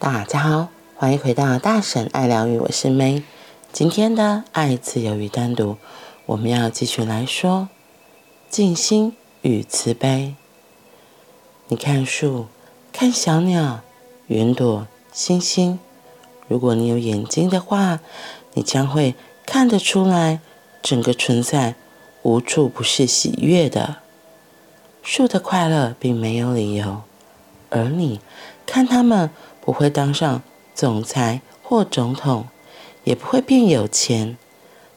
大家好，欢迎回到大婶爱疗愈，我是 May。今天的爱、自由与单独，我们要继续来说静心与慈悲。你看树，看小鸟、云朵、星星。如果你有眼睛的话，你将会看得出来，整个存在无处不是喜悦的。树的快乐并没有理由，而你看他们。不会当上总裁或总统，也不会变有钱。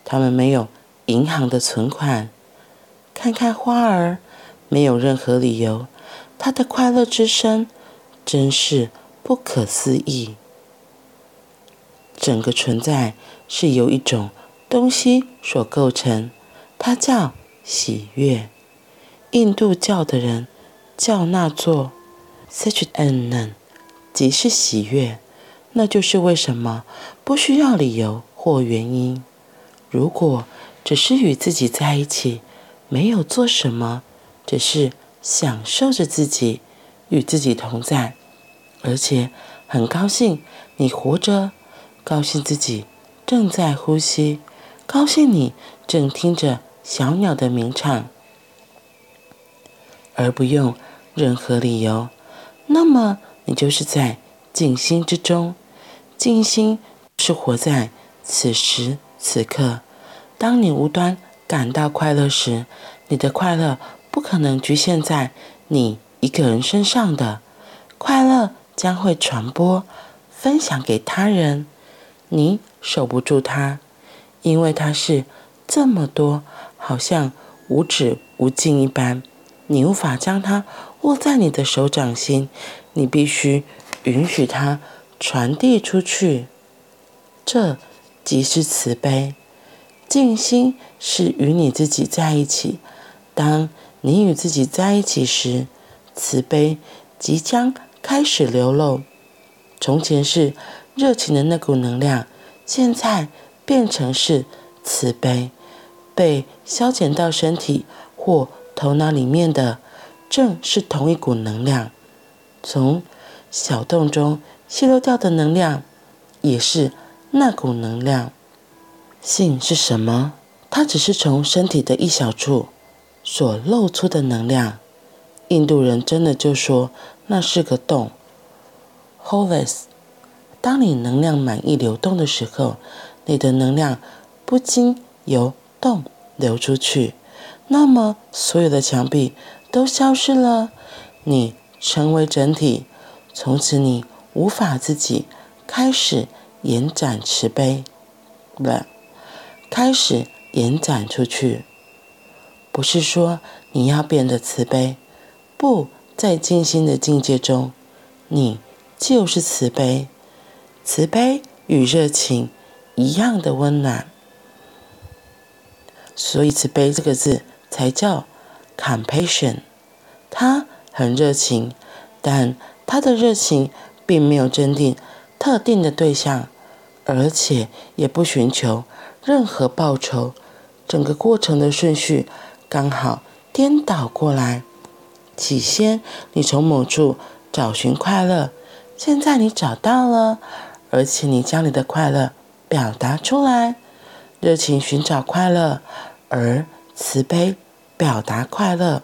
他们没有银行的存款。看看花儿，没有任何理由，它的快乐之声真是不可思议。整个存在是由一种东西所构成，它叫喜悦。印度教的人叫那座 s i c h a n n 即是喜悦，那就是为什么不需要理由或原因。如果只是与自己在一起，没有做什么，只是享受着自己与自己同在，而且很高兴你活着，高兴自己正在呼吸，高兴你正听着小鸟的鸣唱，而不用任何理由，那么。你就是在静心之中，静心是活在此时此刻。当你无端感到快乐时，你的快乐不可能局限在你一个人身上的，快乐将会传播、分享给他人。你守不住它，因为它是这么多，好像无止无尽一般，你无法将它握在你的手掌心。你必须允许它传递出去，这即是慈悲。静心是与你自己在一起。当你与自己在一起时，慈悲即将开始流露。从前是热情的那股能量，现在变成是慈悲。被消减到身体或头脑里面的，正是同一股能量。从小洞中泄漏掉的能量，也是那股能量。性是什么？它只是从身体的一小处所露出的能量。印度人真的就说那是个洞。Holes。当你能量满溢流动的时候，你的能量不禁由洞流出去，那么所有的墙壁都消失了。你。成为整体，从此你无法自己开始延展慈悲，不，开始延展出去。不是说你要变得慈悲，不在静心的境界中，你就是慈悲，慈悲与热情一样的温暖。所以慈悲这个字才叫 compassion，他。很热情，但他的热情并没有针对特定的对象，而且也不寻求任何报酬。整个过程的顺序刚好颠倒过来：起先你从某处找寻快乐，现在你找到了，而且你将你的快乐表达出来。热情寻找快乐，而慈悲表达快乐，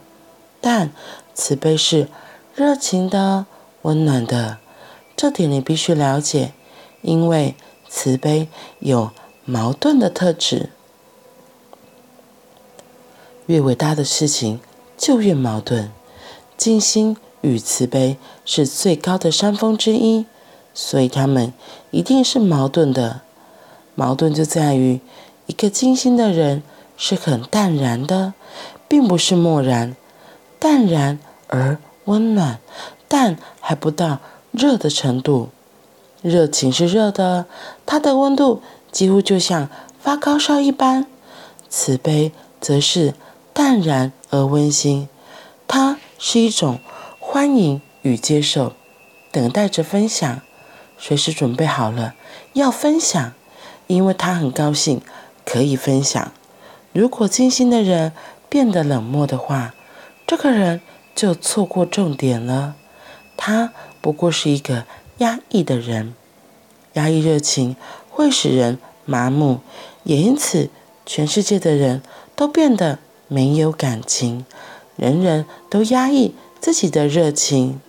但。慈悲是热情的、温暖的，这点你必须了解，因为慈悲有矛盾的特质。越伟大的事情就越矛盾。静心与慈悲是最高的山峰之一，所以他们一定是矛盾的。矛盾就在于，一个静心的人是很淡然的，并不是漠然，淡然。而温暖，但还不到热的程度。热情是热的，它的温度几乎就像发高烧一般。慈悲则是淡然而温馨，它是一种欢迎与接受，等待着分享，随时准备好了要分享，因为他很高兴可以分享。如果静心的人变得冷漠的话，这个人。就错过重点了。他不过是一个压抑的人。压抑热情会使人麻木，也因此全世界的人都变得没有感情，人人都压抑自己的热情。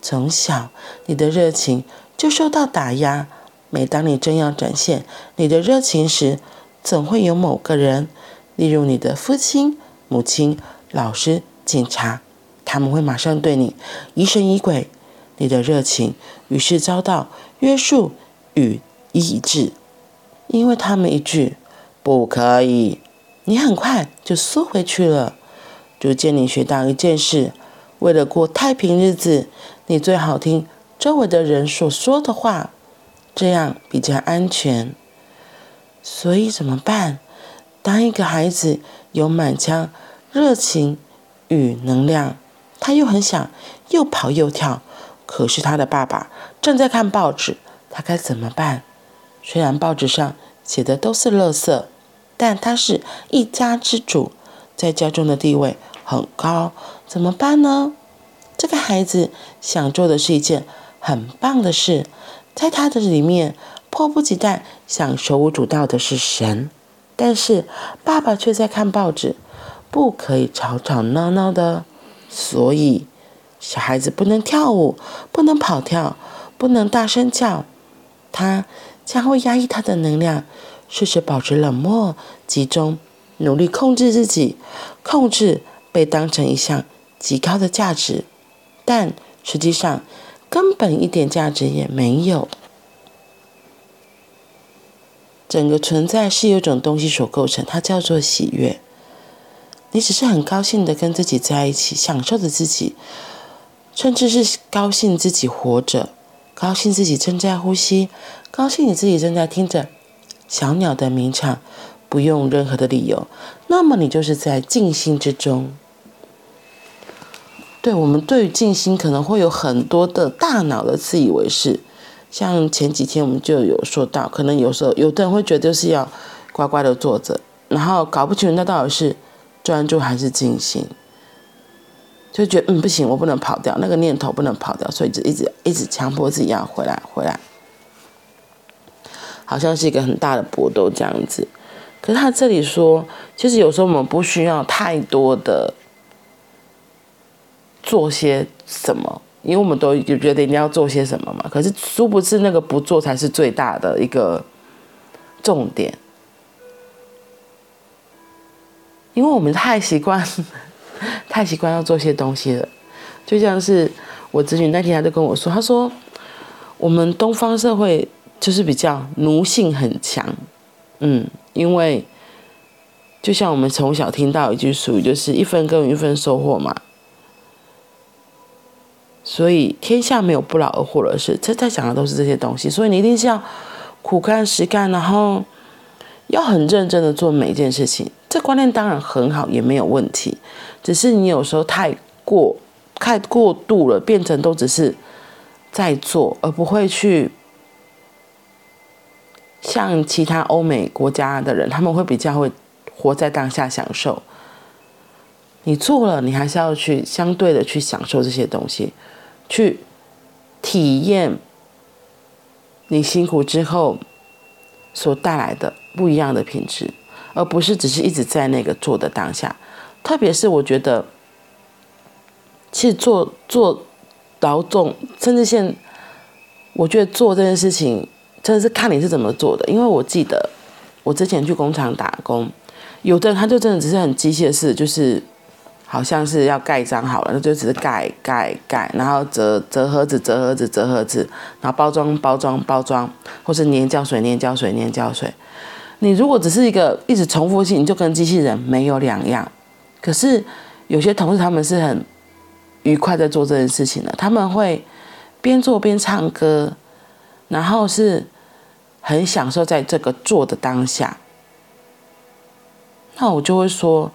从小，你的热情就受到打压。每当你正要展现你的热情时，总会有某个人，例如你的父亲、母亲、老师、警察，他们会马上对你疑神疑鬼。你的热情于是遭到约束与抑制，因为他们一句“不可以”，你很快就缩回去了。逐渐，你学到一件事：为了过太平日子，你最好听周围的人所说的话。这样比较安全，所以怎么办？当一个孩子有满腔热情与能量，他又很想又跑又跳，可是他的爸爸正在看报纸，他该怎么办？虽然报纸上写的都是垃圾，但他是一家之主，在家中的地位很高，怎么办呢？这个孩子想做的是一件很棒的事。在他的里面，迫不及待想手舞足蹈的是神，但是爸爸却在看报纸，不可以吵吵闹闹的，所以小孩子不能跳舞，不能跑跳，不能大声叫，他将会压抑他的能量，试着保持冷漠、集中，努力控制自己，控制被当成一项极高的价值，但实际上。根本一点价值也没有。整个存在是由一种东西所构成，它叫做喜悦。你只是很高兴的跟自己在一起，享受着自己，甚至是高兴自己活着，高兴自己正在呼吸，高兴你自己正在听着小鸟的鸣唱，不用任何的理由，那么你就是在静心之中。对，我们对于静心可能会有很多的大脑的自以为是，像前几天我们就有说到，可能有时候有的人会觉得就是要乖乖的坐着，然后搞不清楚那到底是专注还是静心，就觉得嗯不行，我不能跑掉，那个念头不能跑掉，所以就一直一直强迫自己要回来回来，好像是一个很大的搏斗这样子。可是他这里说，其实有时候我们不需要太多的。做些什么？因为我们都就觉得一定要做些什么嘛。可是殊不知那个不做才是最大的一个重点，因为我们太习惯，太习惯要做些东西了。就像是我侄女那天她就跟我说，她说我们东方社会就是比较奴性很强，嗯，因为就像我们从小听到一句俗语，就是一分耕耘一分收获嘛。所以天下没有不劳而获的事，这在讲的都是这些东西。所以你一定是要苦干实干，然后要很认真的做每一件事情。这观念当然很好，也没有问题。只是你有时候太过太过度了，变成都只是在做，而不会去像其他欧美国家的人，他们会比较会活在当下享受。你做了，你还是要去相对的去享受这些东西。去体验你辛苦之后所带来的不一样的品质，而不是只是一直在那个做的当下。特别是我觉得，其实做做劳动，甚至现，我觉得做这件事情真的是看你是怎么做的。因为我记得我之前去工厂打工，有的人他就真的只是很机械式，就是。好像是要盖章好了，那就只是盖盖盖，然后折折盒子，折盒子，折盒子，然后包装包装包装，或是粘胶水，粘胶水，粘胶水。你如果只是一个一直重复性，就跟机器人没有两样。可是有些同事他们是很愉快在做这件事情的，他们会边做边唱歌，然后是很享受在这个做的当下。那我就会说。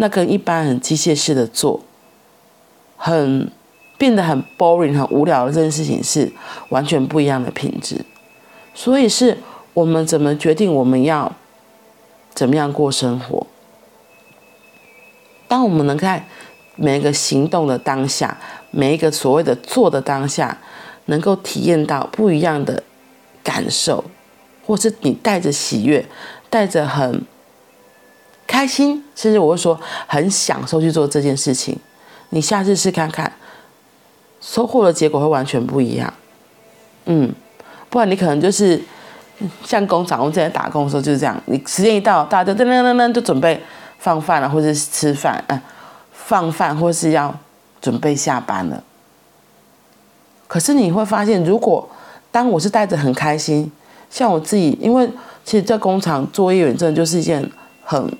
那跟一般很机械式的做，很变得很 boring、很无聊的这件事情是完全不一样的品质。所以是我们怎么决定我们要怎么样过生活？当我们能看每一个行动的当下，每一个所谓的做的当下，能够体验到不一样的感受，或是你带着喜悦，带着很开心，甚至我会说很享受去做这件事情。你下次试看看，收获的结果会完全不一样。嗯，不然你可能就是像工厂，我之前打工的时候就是这样，你时间一到，大家就噔噔噔噔就准备放饭了，或者是吃饭，嗯、放饭或是要准备下班了。可是你会发现，如果当我是带着很开心，像我自己，因为其实在工厂作业员真的就是一件很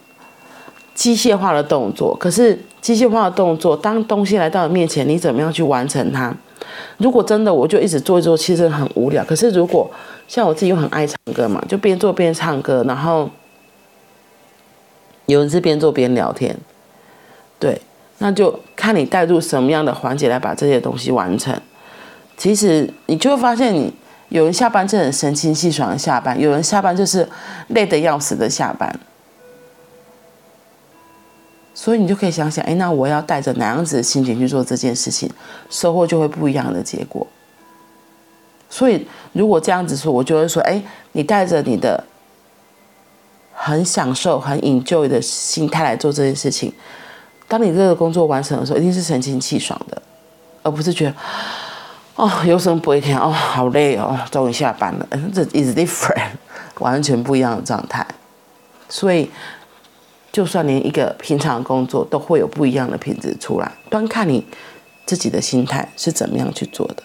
机械化的动作。可是机械化的动作，当东西来到你面前，你怎么样去完成它？如果真的我就一直做一做，其实很无聊。可是如果像我自己又很爱唱歌嘛，就边做边唱歌，然后有人是边做边聊天，对，那就看你带入什么样的环节来把这些东西完成。其实你就会发现，你有人下班就很神清气爽的下班，有人下班就是累得要死的下班。所以你就可以想想，哎，那我要带着哪样子的心情去做这件事情，收获就会不一样的结果。所以如果这样子说，我就会说，哎，你带着你的很享受、很 enjoy 的心态来做这件事情，当你这个工作完成的时候，一定是神清气爽的，而不是觉得。哦，有什么不会听？哦，好累哦，终于下班了。这 is different，完全不一样的状态。所以，就算连一个平常的工作都会有不一样的品质出来，端看你自己的心态是怎么样去做的。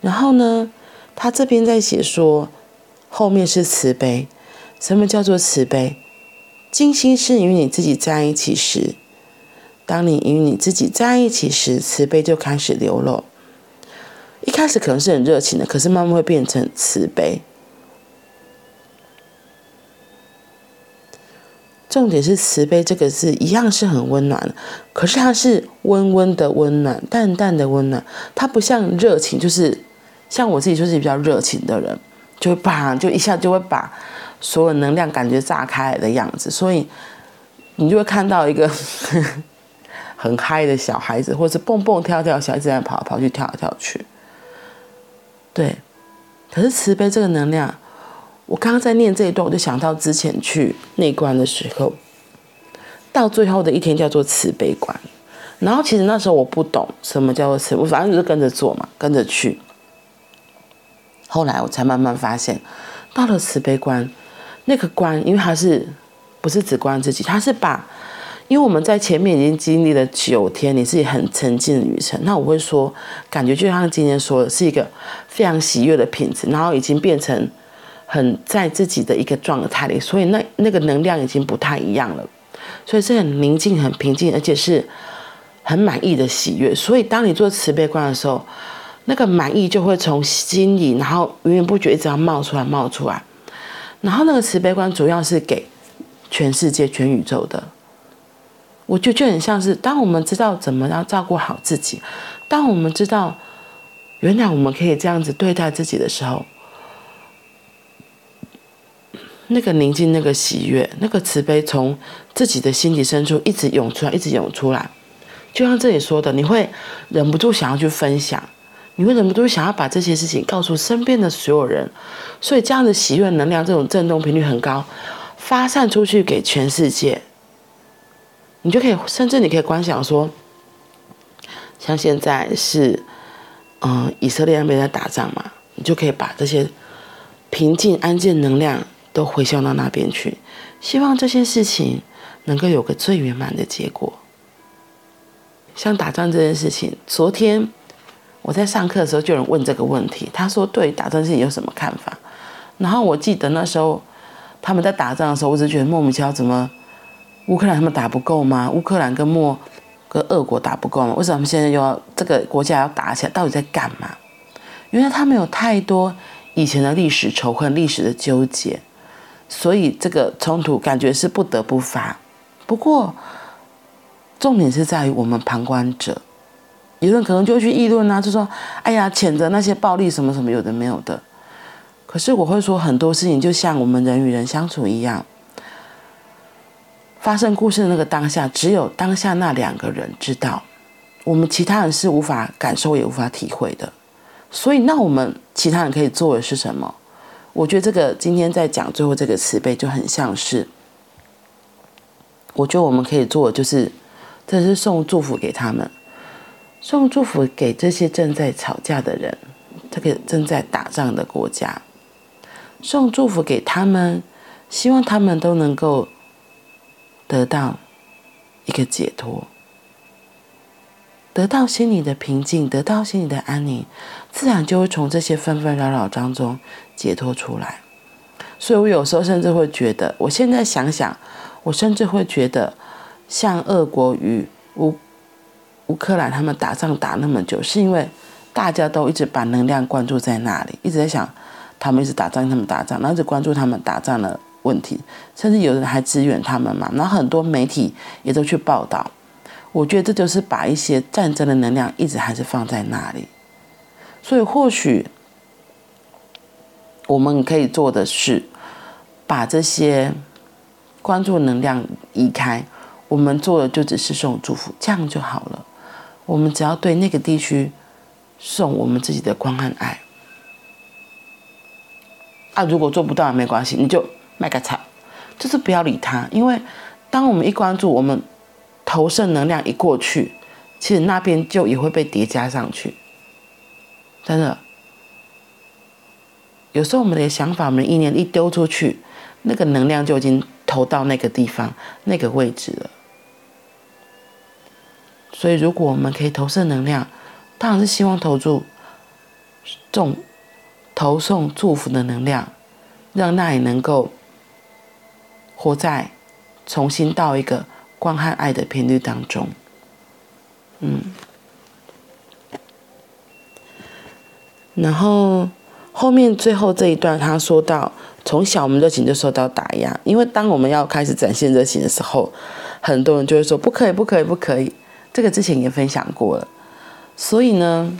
然后呢，他这边在写说，后面是慈悲。什么叫做慈悲？静心是与你自己在一起时，当你与你自己在一起时，慈悲就开始流露。一开始可能是很热情的，可是慢慢会变成慈悲。重点是慈悲这个字一样是很温暖，可是它是温温的温暖，淡淡的温暖。它不像热情，就是像我自己就是比较热情的人，就会把就一下就会把所有能量感觉炸开来的样子，所以你就会看到一个 很嗨的小孩子，或者是蹦蹦跳跳小孩子在跑跑去跳来跳去。对，可是慈悲这个能量，我刚刚在念这一段，我就想到之前去内观的时候，到最后的一天叫做慈悲观，然后其实那时候我不懂什么叫做慈，我反正就是跟着做嘛，跟着去。后来我才慢慢发现，到了慈悲观，那个观，因为它是不是只观自己，它是把。因为我们在前面已经经历了九天，你自己很沉浸的旅程。那我会说，感觉就像今天说的，是一个非常喜悦的品质，然后已经变成很在自己的一个状态里，所以那那个能量已经不太一样了，所以是很宁静、很平静，而且是很满意的喜悦。所以当你做慈悲观的时候，那个满意就会从心里，然后源源不绝一直要冒出来、冒出来。然后那个慈悲观主要是给全世界、全宇宙的。我就就很像是，当我们知道怎么样照顾好自己，当我们知道原来我们可以这样子对待自己的时候，那个宁静、那个喜悦、那个慈悲，从自己的心底深处一直涌出来，一直涌出来。就像这里说的，你会忍不住想要去分享，你会忍不住想要把这些事情告诉身边的所有人。所以这样的喜悦能量，这种震动频率很高，发散出去给全世界。你就可以，甚至你可以观想说，像现在是，嗯，以色列那边在打仗嘛，你就可以把这些平静、安静能量都回向到那边去，希望这些事情能够有个最圆满的结果。像打仗这件事情，昨天我在上课的时候就有人问这个问题，他说对打仗事情有什么看法？然后我记得那时候他们在打仗的时候，我只觉得莫名其妙，怎么？乌克兰他们打不够吗？乌克兰跟莫跟俄国打不够吗？为什么现在又要这个国家要打起来？到底在干嘛？原来他们有太多以前的历史仇恨、历史的纠结，所以这个冲突感觉是不得不发。不过重点是在于我们旁观者，有人可能就会去议论啊，就说：“哎呀，谴责那些暴力什么什么有的没有的。”可是我会说很多事情就像我们人与人相处一样。发生故事的那个当下，只有当下那两个人知道，我们其他人是无法感受也无法体会的。所以，那我们其他人可以做的是什么？我觉得这个今天在讲最后这个慈悲就很像是，我觉得我们可以做就是，这是送祝福给他们，送祝福给这些正在吵架的人，这个正在打仗的国家，送祝福给他们，希望他们都能够得到一个解脱。得到心里的平静，得到心里的安宁，自然就会从这些纷纷扰扰当中解脱出来。所以我有时候甚至会觉得，我现在想想，我甚至会觉得，像俄国与乌乌克兰他们打仗打那么久，是因为大家都一直把能量关注在那里，一直在想他们一直打仗，他们打仗，然后一直关注他们打仗的问题，甚至有人还支援他们嘛，然后很多媒体也都去报道。我觉得这就是把一些战争的能量一直还是放在那里，所以或许我们可以做的是把这些关注能量移开，我们做的就只是送祝福，这样就好了。我们只要对那个地区送我们自己的光和爱。啊，如果做不到也没关系，你就卖个惨，就是不要理他，因为当我们一关注我们。投射能量一过去，其实那边就也会被叠加上去。真的，有时候我们的想法、我们的意念一丢出去，那个能量就已经投到那个地方、那个位置了。所以，如果我们可以投射能量，当然是希望投注重投送祝福的能量，让那里能够活在重新到一个。光和爱的频率当中，嗯，然后后面最后这一段，他说到，从小我们热情就受到打压，因为当我们要开始展现热情的时候，很多人就会说不可以，不可以，不可以。这个之前也分享过了，所以呢，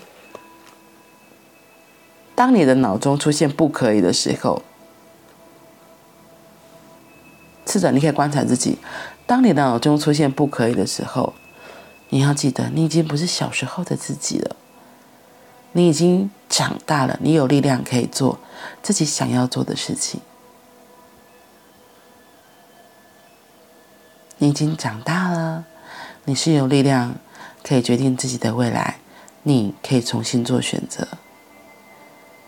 当你的脑中出现不可以的时候，试着你可以观察自己。当你的脑中出现不可以的时候，你要记得，你已经不是小时候的自己了。你已经长大了，你有力量可以做自己想要做的事情。你已经长大了，你是有力量可以决定自己的未来，你可以重新做选择。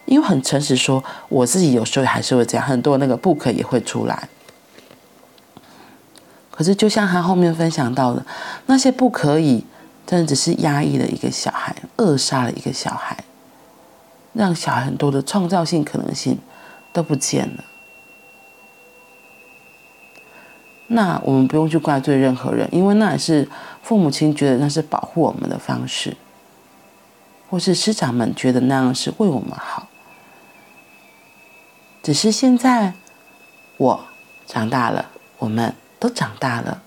因为很诚实说，我自己有时候还是会这样，很多那个不可也会出来。可是，就像他后面分享到的，那些不可以，真的只是压抑了一个小孩，扼杀了一个小孩，让小孩很多的创造性可能性都不见了。那我们不用去怪罪任何人，因为那也是父母亲觉得那是保护我们的方式，或是师长们觉得那样是为我们好。只是现在我长大了，我们。都长大了，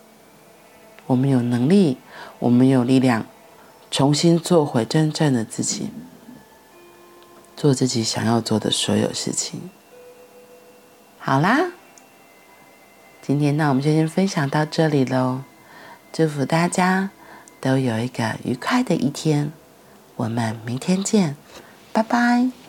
我们有能力，我们有力量，重新做回真正的自己，做自己想要做的所有事情。好啦，今天那我们就先分享到这里喽，祝福大家都有一个愉快的一天，我们明天见，拜拜。